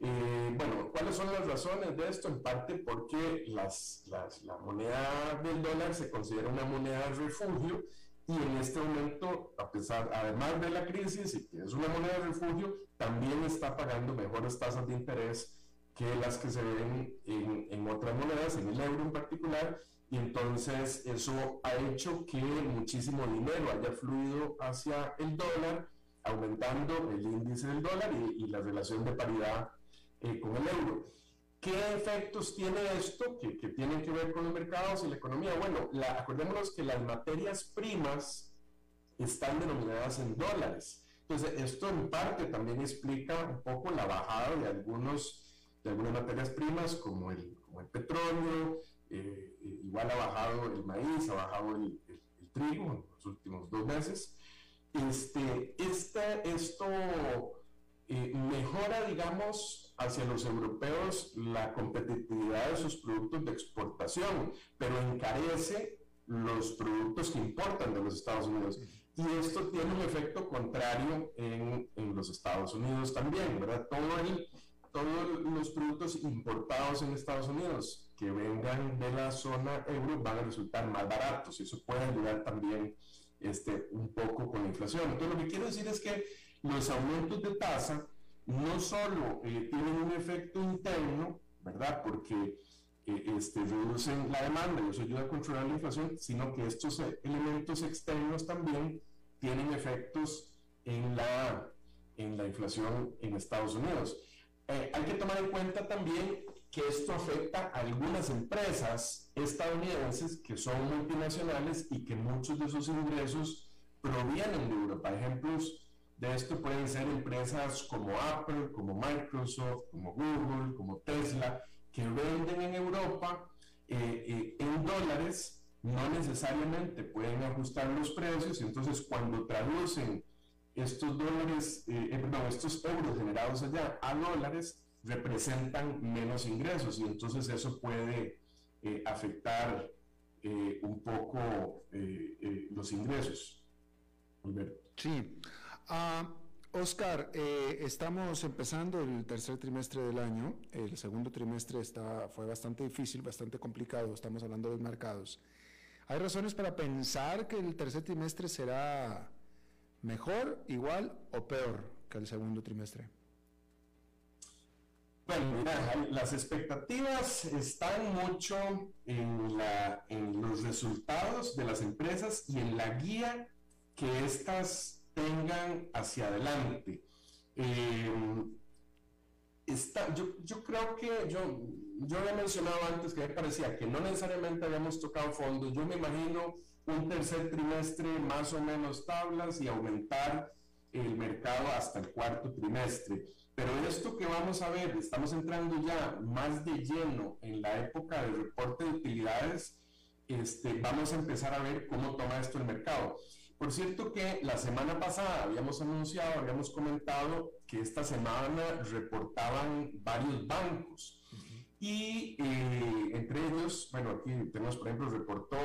Eh, bueno, ¿cuáles son las razones de esto? En parte porque las, la moneda del dólar se considera una moneda de refugio y en este momento, a pesar, además de la crisis y que es una moneda de refugio, también está pagando mejores tasas de interés que las que se ven en, en otras monedas, en el euro en particular, y entonces eso ha hecho que muchísimo dinero haya fluido hacia el dólar aumentando el índice del dólar y, la relación de paridad eh, con el euro. ¿Qué efectos tiene esto que, que, tienen que ver con los mercados y la economía? Bueno, la, acordémonos que las materias primas están denominadas en dólares. Entonces, esto en parte también explica un poco la bajada de, algunos, de algunas materias primas, como el, como el petróleo, eh, igual ha bajado el maíz, ha bajado el, el trigo en los últimos dos meses este, esto eh, mejora, digamos, hacia los europeos la competitividad de sus productos de exportación, pero encarece los productos que importan de los Estados Unidos. Y esto tiene un efecto contrario en, en los Estados Unidos también, ¿verdad? Todo el, todos los productos importados en Estados Unidos que vengan de la zona euro van a resultar más baratos y eso puede ayudar también este, un poco con la inflación. Entonces, lo que quiero decir es que los aumentos de tasa no solo eh, tienen un efecto interno, ¿verdad? Porque eh, este, reducen la demanda y eso ayuda a controlar la inflación, sino que estos elementos externos también tienen efectos en la, en la inflación en Estados Unidos. Eh, hay que tomar en cuenta también que esto afecta a algunas empresas estadounidenses que son multinacionales y que muchos de sus ingresos provienen de Europa. Ejemplos de esto pueden ser empresas como Apple, como Microsoft, como Google, como Tesla, que venden en Europa eh, eh, en dólares, no necesariamente pueden ajustar los precios, entonces cuando traducen estos dólares, eh, perdón, estos euros generados allá a dólares, representan menos ingresos y entonces eso puede eh, afectar eh, un poco eh, los ingresos. Sí. Uh, Oscar, estamos empezando el tercer trimestre del año. El segundo trimestre está, fue bastante difícil, bastante complicado. Estamos hablando de mercados. ¿Hay razones para pensar que el tercer trimestre será mejor, igual o peor que el segundo trimestre? Bueno, mira, las expectativas están mucho en, la, en los resultados de las empresas y en la guía que éstas tengan hacia adelante. Eh, está, yo, yo, creo que yo, yo había mencionado antes que me parecía que no necesariamente habíamos tocado fondo. Yo me imagino un tercer trimestre más o menos tablas y aumentar el mercado hasta el cuarto trimestre. Pero esto que vamos a ver, estamos entrando ya más de lleno en la época del reporte de utilidades, este, vamos a empezar a ver cómo toma esto el mercado. Por cierto que la semana pasada habíamos anunciado, habíamos comentado que esta semana reportaban varios bancos. Y eh, entre ellos, bueno, aquí tenemos, por ejemplo, reportó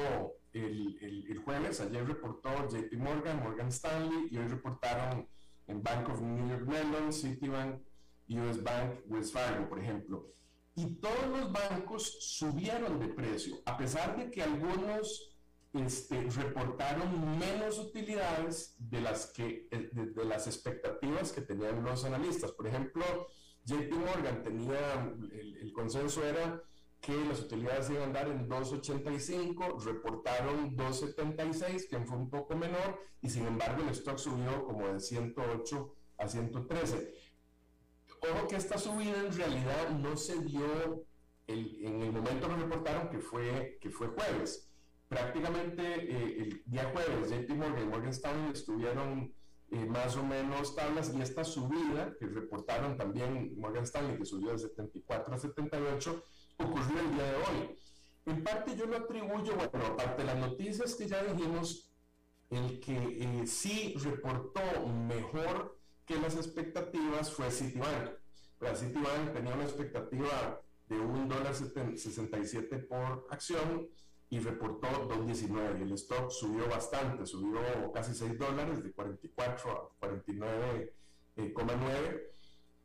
el, el, el, jueves, ayer reportó JP Morgan, Morgan Stanley, y hoy reportaron en Bank of New York Mellon, Citibank, US Bank, Wells Fargo, por ejemplo. Y todos los bancos subieron de precio, a pesar de que algunos este, reportaron menos utilidades de las, que, de, las expectativas que tenían los analistas. Por ejemplo, JP Morgan tenía, el, consenso era que las utilidades iban a andar en 2.85, reportaron 2.76, que fue un poco menor, y sin embargo el stock subió como de 108 a 113. Ojo que esta subida en realidad no se dio en el momento que reportaron que fue, que fue jueves. Prácticamente eh, el día jueves JP Morgan y Morgan Stanley estuvieron eh, más o menos tablas y esta subida que reportaron también Morgan Stanley que subió de 74 a 78 ocurrió el día de hoy. En parte yo lo atribuyo, bueno, aparte de las noticias que ya dijimos, el que eh, sí reportó mejor que las expectativas fue Citibank. La Citibank tenía una expectativa de un dólar 67 por acción y reportó 2.19 y el stock subió bastante, subió casi 6 dólares de 44 a 49,9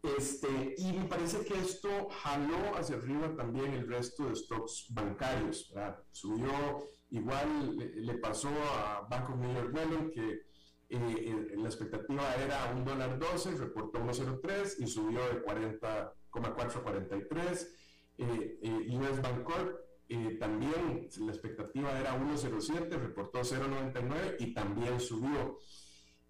este, y me parece que esto jaló hacia arriba también el resto de stocks bancarios. Subió, igual le, pasó a Bank of New York Mellon, que eh, eh, la expectativa era un dólar 12, reportó 1.03 y subió de 40,4 a 43. Eh, eh, US Bancorp también la expectativa era 1.07, reportó 0.99 y también subió.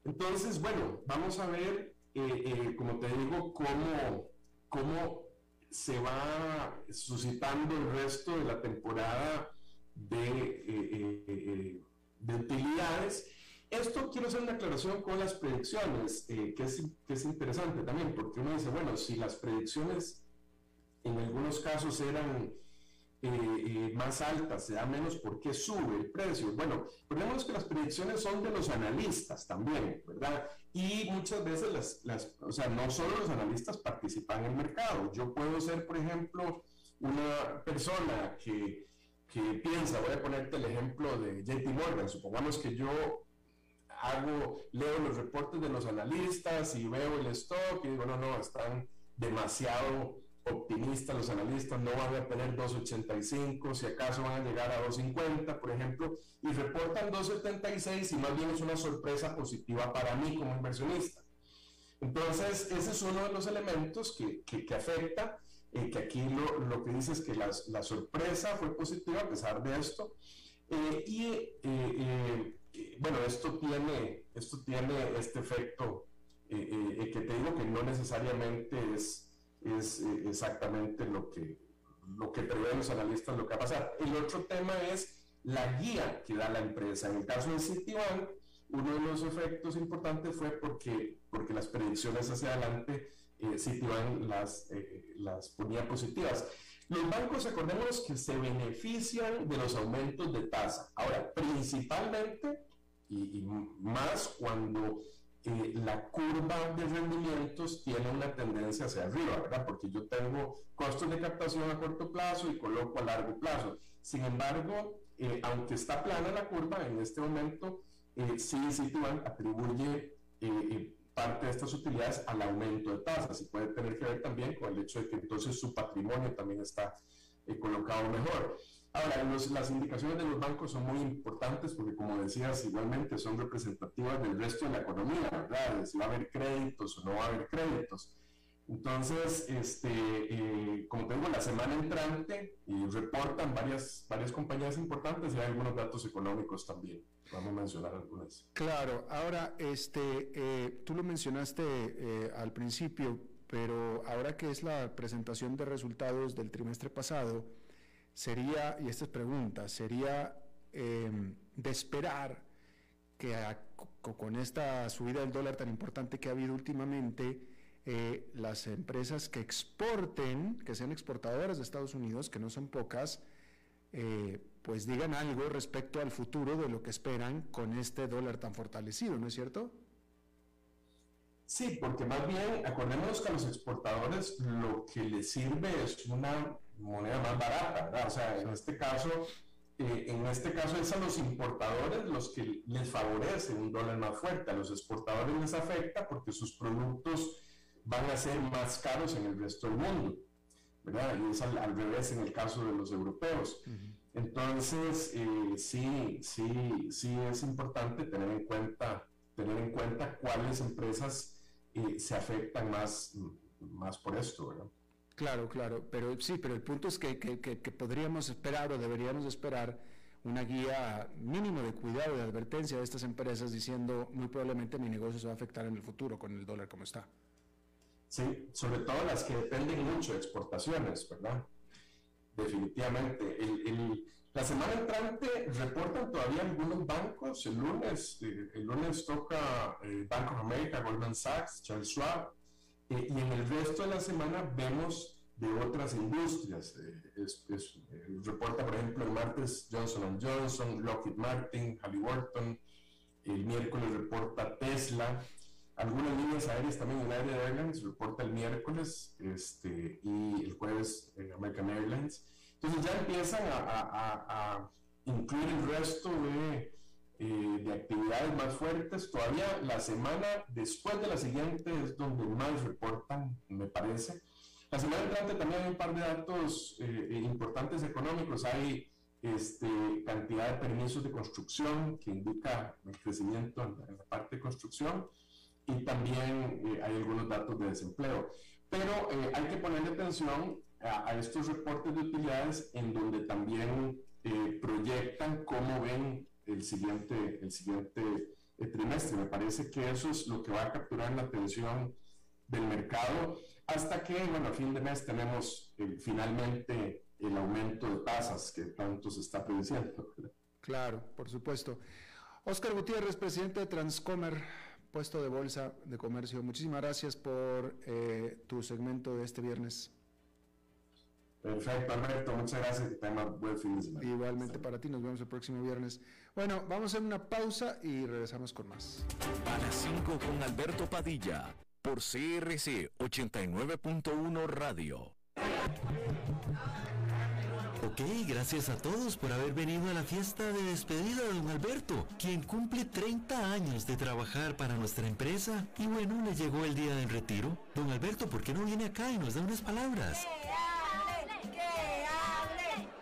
Entonces, bueno, vamos a ver eh, eh, como te digo, cómo, cómo se va suscitando el resto de la temporada de, eh, de utilidades. Esto quiero hacer una aclaración con las predicciones, que es, que, es, interesante también, porque uno dice, bueno, si las predicciones en algunos casos eran más altas, se da menos, ¿por qué sube el precio? Bueno, recordemos que las predicciones son de los analistas también, ¿verdad? Y muchas veces, las, las, o sea, no solo los analistas participan en el mercado. Yo puedo ser, por ejemplo, una persona que, que piensa, voy a ponerte el ejemplo de JP Morgan, supongamos que yo hago, leo los reportes de los analistas y veo el stock y digo, no, no, están demasiado optimistas los analistas, no van a tener 2.85, si acaso van a llegar a 2.50, por ejemplo, y reportan 2.76 y más bien es una sorpresa positiva para mí como inversionista. Entonces, ese es uno de los elementos que, que, afecta, eh, que aquí lo, lo, que dice es que la, la, sorpresa fue positiva a pesar de esto. Eh, y eh, bueno, esto tiene, esto tiene este efecto que te digo que no necesariamente es es eh, exactamente lo que, lo que prevén los analistas lo que va a pasar. El otro tema es la guía que da la empresa. En el caso de Citibank, uno de los efectos importantes fue porque, porque las predicciones hacia adelante, eh, Citibank las, eh, las ponía positivas. Los bancos, acordémonos que se benefician de los aumentos de tasa. Ahora, principalmente, y, y más cuando la curva de rendimientos tiene una tendencia hacia arriba, ¿verdad? Porque yo tengo costos de captación a corto plazo y coloco a largo plazo. Sin embargo, eh, aunque está plana la curva, en este momento eh, sí Citibank atribuye eh, parte de estas utilidades al aumento de tasas y puede tener que ver también con el hecho de que entonces su patrimonio también está colocado mejor. Ahora, las indicaciones de los bancos son muy importantes porque, como decías, igualmente son representativas del resto de la economía, ¿verdad? De si va a haber créditos o no va a haber créditos. Entonces, este, eh, como tengo la semana entrante y reportan varias, varias compañías importantes y hay algunos datos económicos también. Vamos a mencionar algunas. Claro, ahora, este, eh, tú lo mencionaste eh, al principio, pero ahora que es la presentación de resultados del trimestre pasado, sería, y esta es pregunta, sería em, de esperar que con esta subida del dólar tan importante que ha habido últimamente, eh, las empresas que exporten, que sean exportadoras de Estados Unidos, que no son pocas, eh, pues digan algo respecto al futuro de lo que esperan con este dólar tan fortalecido, ¿no es cierto? Sí, porque más bien, acordémonos que a los exportadores lo que les sirve es una moneda más barata, ¿verdad? O sea, en este caso, eh, en este caso es a los importadores los que les favorece un dólar más fuerte, a los exportadores les afecta porque sus productos van a ser más caros en el resto del mundo, ¿verdad? Y es al, revés en el caso de los europeos. Entonces, eh, sí, sí, sí es importante tener en cuenta, tener en cuenta cuáles empresas eh, se afectan más, más por esto, ¿verdad? Claro, claro, pero sí, pero el punto es que, que, que, podríamos esperar o deberíamos esperar una guía mínimo de cuidado y de advertencia de estas empresas diciendo muy probablemente mi negocio se va a afectar en el futuro con el dólar como está. Sí, sobre todo las que dependen mucho de exportaciones, ¿verdad? Definitivamente. La semana entrante reportan todavía algunos bancos. El lunes, eh, el lunes toca eh, Bank of America, Goldman Sachs, Charles Schwab, eh, y en el resto de la semana vemos de otras industrias. Eh, reporta, por ejemplo, el martes Johnson Johnson, Lockheed Martin, Halliburton. El miércoles reporta Tesla. Algunas líneas aéreas también, United Airlines reporta el miércoles este, y el jueves en American Airlines. Entonces ya empiezan a incluir el resto de eh, de actividades más fuertes. Todavía la semana después de la siguiente es donde más reportan, me parece. La semana entrante también hay un par de datos eh, eh, importantes económicos. Hay este, cantidad de permisos de construcción que indica el crecimiento en, la parte de construcción y también hay algunos datos de desempleo. Pero hay que ponerle atención a, a, estos reportes de utilidades en donde también proyectan cómo ven el siguiente, el siguiente eh, trimestre. Me parece que eso es lo que va a capturar la atención del mercado hasta que, bueno, a fin de mes tenemos eh, finalmente el aumento de tasas que tanto se está produciendo. Claro, por supuesto. Oscar Gutiérrez, presidente de Transcomer, puesto de Bolsa de Comercio. Muchísimas gracias por eh, tu segmento de este viernes. Perfecto, Alberto, muchas gracias. Que tengan buen fin de semana. Igualmente para ti, nos vemos el próximo viernes. Bueno, vamos a hacer una pausa y regresamos con más. A las 5 con Alberto Padilla, por CRC 89.1 Radio. Ok, gracias a todos por haber venido a la fiesta de despedida de don Alberto, quien cumple 30 años de trabajar para nuestra empresa. Y bueno, le llegó el día del retiro. Don Alberto, ¿por qué no viene acá y nos da unas palabras?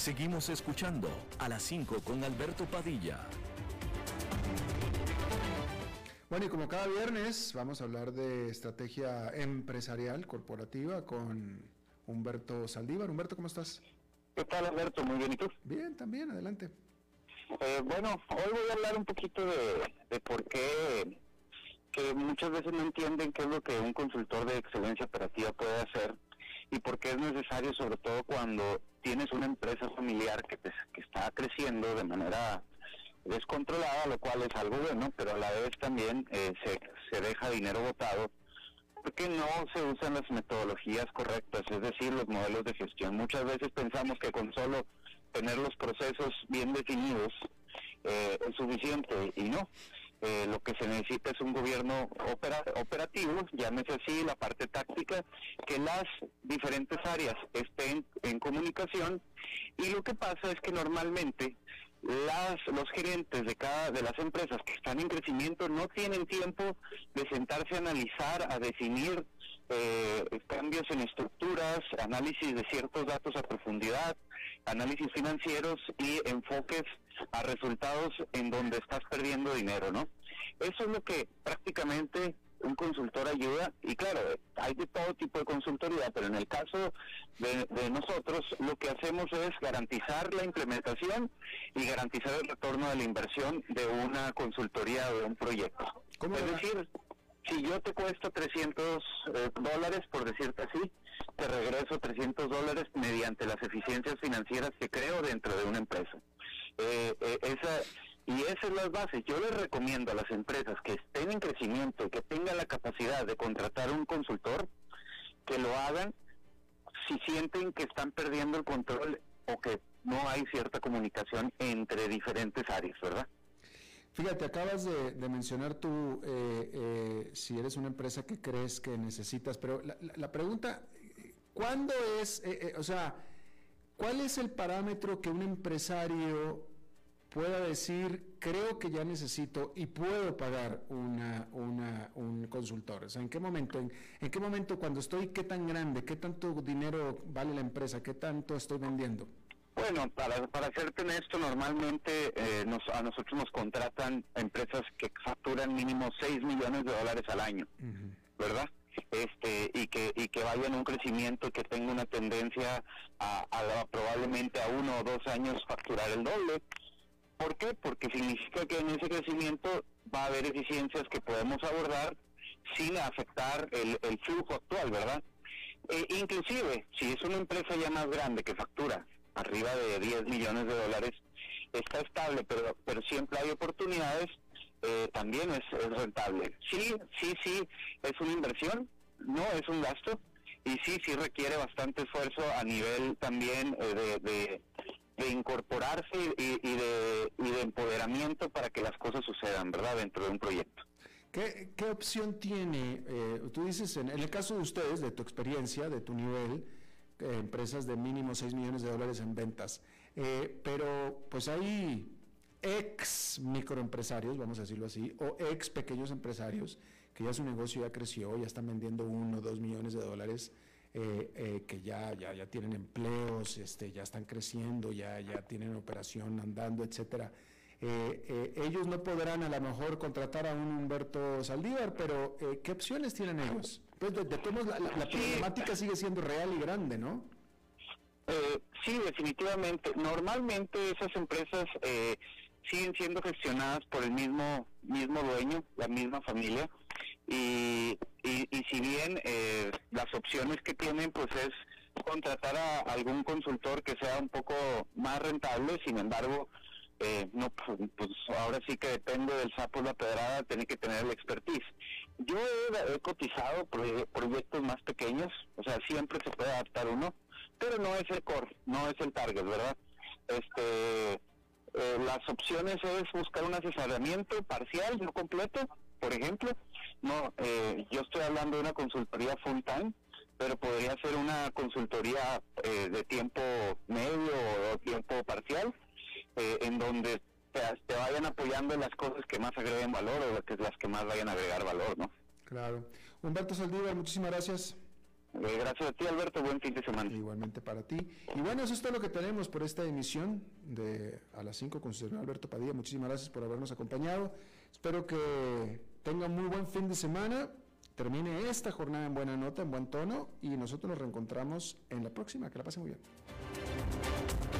Seguimos escuchando a las 5 con Alberto Padilla. Bueno, y como cada viernes vamos a hablar de estrategia empresarial corporativa con Humberto Saldívar. Humberto, ¿cómo estás? ¿Qué tal, Alberto? Muy bien, ¿y tú? Bien, también, adelante. Eh, bueno, hoy voy a hablar un poquito de, de por qué que muchas veces no entienden qué es lo que un consultor de excelencia operativa puede hacer y por qué es necesario, sobre todo cuando tienes una empresa familiar que, que está creciendo de manera descontrolada, lo cual es algo bueno, pero a la vez también eh, se, se deja dinero botado porque no se usan las metodologías correctas, es decir, los modelos de gestión. Muchas veces pensamos que con solo tener los procesos bien definidos eh, es suficiente y no. Eh, lo que se necesita es un gobierno operativo, llámese así, la parte táctica, que las diferentes áreas estén en comunicación. Y lo que pasa es que normalmente las, los gerentes de cada de las empresas que están en crecimiento no tienen tiempo de sentarse a analizar, a definir eh, cambios en estructuras, análisis de ciertos datos a profundidad, análisis financieros y enfoques a resultados en donde estás perdiendo dinero, ¿no? Eso es lo que prácticamente un consultor ayuda y claro, hay de todo tipo de consultoría, pero en el caso de, nosotros lo que hacemos es garantizar la implementación y garantizar el retorno de la inversión de una consultoría o de un proyecto. es decir, si yo te cuesto 300 eh, dólares, por decirte así, te regreso 300 dólares mediante las eficiencias financieras que creo dentro de una empresa. Eh, eh, esa y esas son las bases. Yo les recomiendo a las empresas que estén en crecimiento y que tengan la capacidad de contratar un consultor, que lo hagan si sienten que están perdiendo el control o que no hay cierta comunicación entre diferentes áreas, ¿verdad? Fíjate, acabas de, mencionar tú eh, eh, si eres una empresa que crees que necesitas, pero la, la pregunta, ¿cuándo es, o sea, cuál es el parámetro que un empresario pueda decir, creo que ya necesito y puedo pagar una, una, un consultor? O sea, ¿en qué momento? En, qué momento cuando estoy, qué tan grande, qué tanto dinero vale la empresa, qué tanto estoy vendiendo? Bueno, para, para serte honesto, normalmente eh, nos, a nosotros nos contratan empresas que facturan mínimo 6 millones de dólares al año, ¿verdad? Este y que y que vaya en un crecimiento que tenga una tendencia a, a, probablemente a uno o dos años facturar el doble ¿Por qué? Porque significa que en ese crecimiento va a haber eficiencias que podemos abordar sin afectar el, flujo actual, ¿verdad? E inclusive, si es una empresa ya más grande que factura arriba de 10 millones de dólares, está estable, pero, pero siempre hay oportunidades, eh, también es, rentable. Sí, sí, sí, es una inversión, no es un gasto, y sí, sí requiere bastante esfuerzo a nivel también eh, de, de incorporarse y, de, empoderamiento para que las cosas sucedan, ¿verdad?, dentro de un proyecto. ¿Qué, opción tiene, eh, tú dices, en, el caso de ustedes, de tu experiencia, de tu nivel, eh, empresas de mínimo 6 millones de dólares en ventas, eh, pero pues hay ex microempresarios, vamos a decirlo así, o ex pequeños empresarios, que ya su negocio ya creció, ya están vendiendo 1 o 2 millones de dólares, eh, eh, que ya, ya, ya tienen empleos, este, ya están creciendo, ya, ya tienen operación andando, etcétera. Eh, ellos no podrán a lo mejor contratar a un Humberto Saldívar, pero ¿qué opciones tienen ellos? Pues de, todos la, la, problemática sigue siendo real y grande, ¿no? sí, definitivamente. Normalmente esas empresas siguen siendo gestionadas por el mismo mismo dueño, la misma familia y, y, si bien eh, las opciones que tienen pues es contratar a algún consultor que sea un poco más rentable, sin embargo, eh, no pues, pues ahora sí que depende del sapo la pedrada, tiene que tener el expertise. Yo he, cotizado proyectos más pequeños, o sea, siempre se puede adaptar uno, pero no es el core, no es el target, ¿verdad? Este, eh, las opciones es buscar un asesoramiento parcial, no completo, por ejemplo, no, eh, yo estoy hablando de una consultoría full time, pero podría ser una consultoría eh, de tiempo medio o tiempo parcial, eh, en donde te, vayan apoyando las cosas que más agreguen valor o las que más vayan a agregar valor, ¿no? Claro. Humberto Saldívar, muchísimas gracias. Gracias a ti, Alberto. Buen fin de semana. Igualmente para ti. Y bueno, eso es todo lo que tenemos por esta emisión de A las 5 con su señor Alberto Padilla. Muchísimas gracias por habernos acompañado. Espero que tenga muy buen fin de semana, termine esta jornada en buena nota, en buen tono y nosotros nos reencontramos en la próxima. Que la pasen muy bien.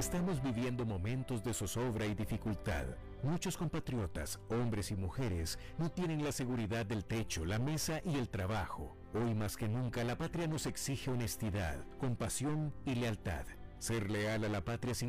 Estamos viviendo momentos de zozobra y dificultad. Muchos compatriotas, hombres y mujeres, no tienen la seguridad del techo, la mesa y el trabajo. Hoy más que nunca la patria nos exige honestidad, compasión y lealtad. Ser leal a la patria sin